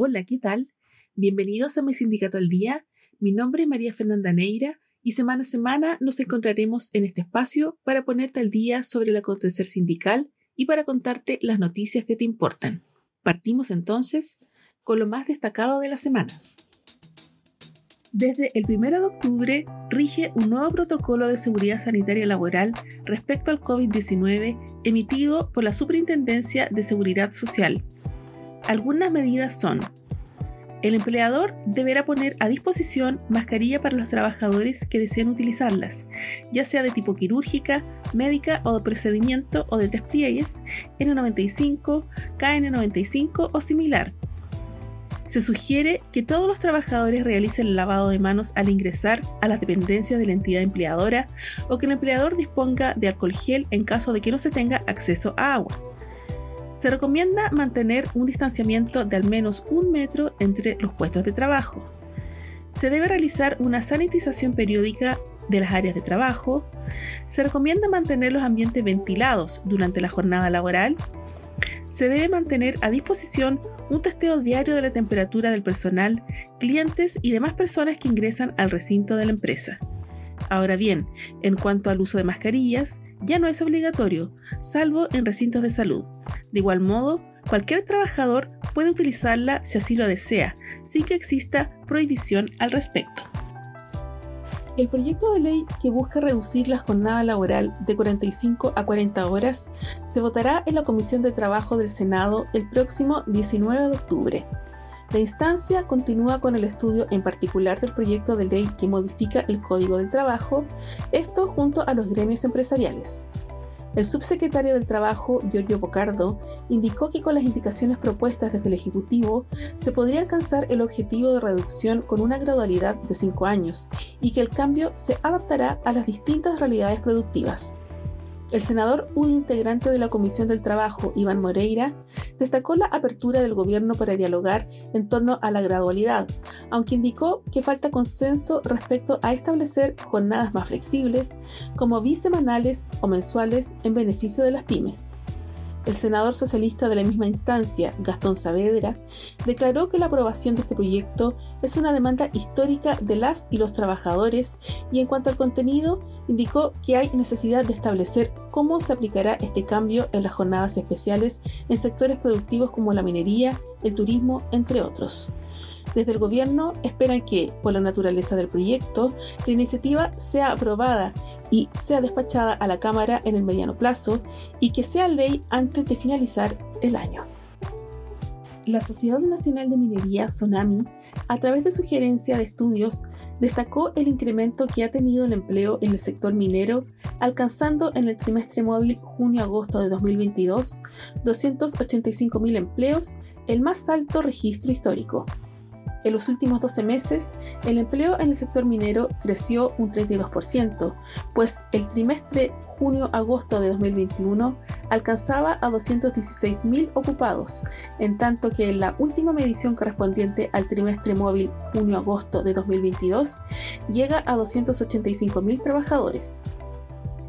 Hola, ¿qué tal? Bienvenidos a mi sindicato al día. Mi nombre es María Fernanda Neira y semana a semana nos encontraremos en este espacio para ponerte al día sobre el acontecer sindical y para contarte las noticias que te importan. Partimos entonces con lo más destacado de la semana. Desde el 1 de octubre rige un nuevo protocolo de seguridad sanitaria laboral respecto al COVID-19 emitido por la Superintendencia de Seguridad Social. Algunas medidas son, el empleador deberá poner a disposición mascarilla para los trabajadores que deseen utilizarlas, ya sea de tipo quirúrgica, médica o de procedimiento o de tres pliegues, N95, KN95 o similar, se sugiere que todos los trabajadores realicen el lavado de manos al ingresar a las dependencias de la entidad empleadora o que el empleador disponga de alcohol gel en caso de que no se tenga acceso a agua. Se recomienda mantener un distanciamiento de al menos un metro entre los puestos de trabajo. Se debe realizar una sanitización periódica de las áreas de trabajo. Se recomienda mantener los ambientes ventilados durante la jornada laboral se debe mantener a disposición un testeo diario de la temperatura del personal, clientes y demás personas que ingresan al recinto de la empresa. Ahora bien, en cuanto al uso de mascarillas, ya no es obligatorio, salvo en recintos de salud. De igual modo, cualquier trabajador puede utilizarla si así lo desea, sin que exista prohibición al respecto. El proyecto de ley que busca reducir la jornada laboral de 45 a 40 horas se votará en la Comisión de Trabajo del Senado el próximo 19 de octubre. La instancia continúa con el estudio en particular del proyecto de ley que modifica el Código del Trabajo, esto junto a los gremios empresariales. El subsecretario del Trabajo, Giorgio Bocardo, indicó que con las indicaciones propuestas desde el Ejecutivo se podría alcanzar el objetivo de reducción con una gradualidad de cinco años y que el cambio se adaptará a las distintas realidades productivas. El senador, un integrante de la Comisión del Trabajo, Iván Moreira, destacó la apertura del gobierno para dialogar en torno a la gradualidad, aunque indicó que falta consenso respecto a establecer jornadas más flexibles, como bisemanales o mensuales en beneficio de las pymes. El senador socialista de la misma instancia, Gastón Saavedra, declaró que la aprobación de este proyecto es una demanda histórica de las y los trabajadores y en cuanto al contenido, indicó que hay necesidad de establecer cómo se aplicará este cambio en las jornadas especiales en sectores productivos como la minería, el turismo, entre otros. Desde el gobierno esperan que, por la naturaleza del proyecto, la iniciativa sea aprobada y sea despachada a la Cámara en el mediano plazo y que sea ley antes de finalizar el año. La Sociedad Nacional de Minería, SONAMI, a través de sugerencia de estudios, destacó el incremento que ha tenido el empleo en el sector minero, alcanzando en el trimestre móvil junio-agosto de 2022 285.000 empleos, el más alto registro histórico. En los últimos 12 meses, el empleo en el sector minero creció un 32%, pues el trimestre junio-agosto de 2021 alcanzaba a 216.000 ocupados, en tanto que en la última medición correspondiente al trimestre móvil junio-agosto de 2022 llega a 285.000 trabajadores.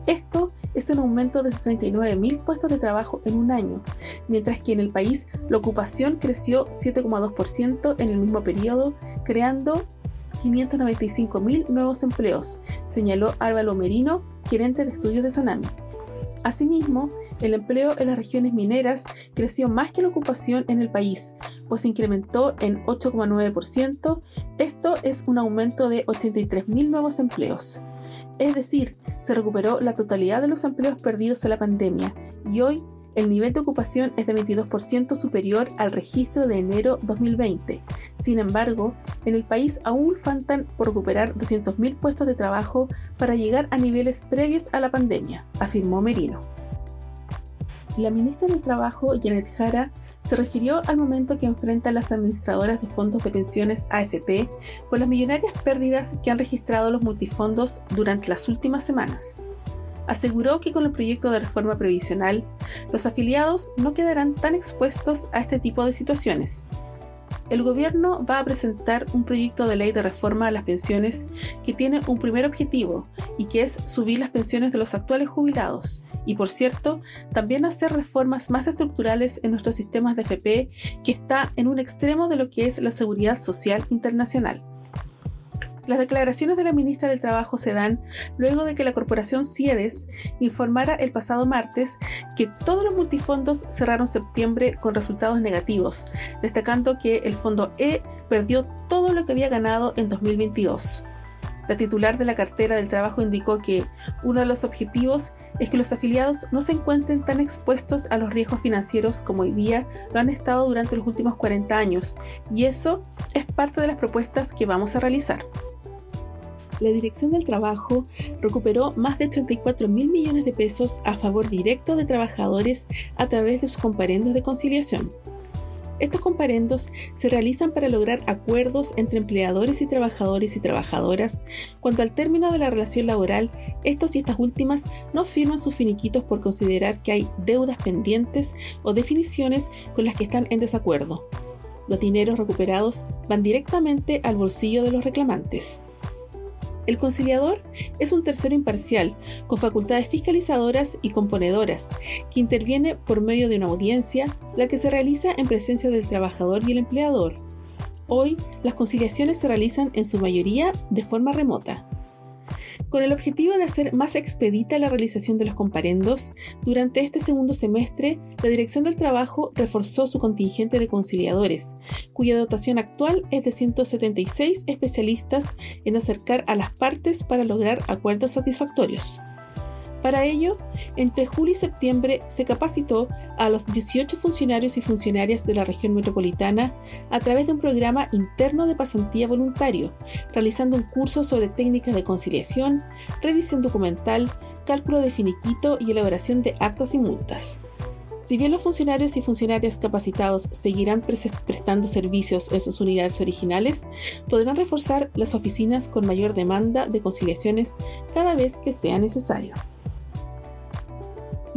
Esto es un aumento de 69.000 puestos de trabajo en un año, mientras que en el país la ocupación creció 7,2% en el mismo periodo, creando 595.000 nuevos empleos, señaló Álvaro Merino, gerente de estudios de Sonami. Asimismo, el empleo en las regiones mineras creció más que la ocupación en el país, pues se incrementó en 8,9%. Esto es un aumento de 83.000 nuevos empleos. Es decir, se recuperó la totalidad de los empleos perdidos en la pandemia y hoy el nivel de ocupación es de 22% superior al registro de enero 2020. Sin embargo, en el país aún faltan por recuperar 200.000 puestos de trabajo para llegar a niveles previos a la pandemia, afirmó Merino. La ministra del Trabajo, Janet Jara, se refirió al momento que enfrentan las administradoras de fondos de pensiones AFP por las millonarias pérdidas que han registrado los multifondos durante las últimas semanas. Aseguró que con el proyecto de reforma previsional, los afiliados no quedarán tan expuestos a este tipo de situaciones. El gobierno va a presentar un proyecto de ley de reforma a las pensiones que tiene un primer objetivo y que es subir las pensiones de los actuales jubilados y por cierto, también hacer reformas más estructurales en nuestros sistemas de FP que está en un extremo de lo que es la seguridad social internacional. Las declaraciones de la ministra del Trabajo se dan luego de que la corporación CIEDES informara el pasado martes que todos los multifondos cerraron septiembre con resultados negativos, destacando que el fondo E perdió todo lo que había ganado en 2022. La titular de la cartera del trabajo indicó que uno de los objetivos es que los afiliados no se encuentren tan expuestos a los riesgos financieros como hoy día lo han estado durante los últimos 40 años, y eso es parte de las propuestas que vamos a realizar la Dirección del Trabajo recuperó más de 84 mil millones de pesos a favor directo de trabajadores a través de sus comparendos de conciliación. Estos comparendos se realizan para lograr acuerdos entre empleadores y trabajadores y trabajadoras cuando al término de la relación laboral estos y estas últimas no firman sus finiquitos por considerar que hay deudas pendientes o definiciones con las que están en desacuerdo. Los dineros recuperados van directamente al bolsillo de los reclamantes. El conciliador es un tercero imparcial, con facultades fiscalizadoras y componedoras, que interviene por medio de una audiencia, la que se realiza en presencia del trabajador y el empleador. Hoy, las conciliaciones se realizan en su mayoría de forma remota. Con el objetivo de hacer más expedita la realización de los comparendos, durante este segundo semestre, la Dirección del Trabajo reforzó su contingente de conciliadores, cuya dotación actual es de 176 especialistas en acercar a las partes para lograr acuerdos satisfactorios. Para ello, entre julio y septiembre se capacitó a los 18 funcionarios y funcionarias de la región metropolitana a través de un programa interno de pasantía voluntario, realizando un curso sobre técnicas de conciliación, revisión documental, cálculo de finiquito y elaboración de actas y multas. Si bien los funcionarios y funcionarias capacitados seguirán prestando servicios en sus unidades originales, podrán reforzar las oficinas con mayor demanda de conciliaciones cada vez que sea necesario.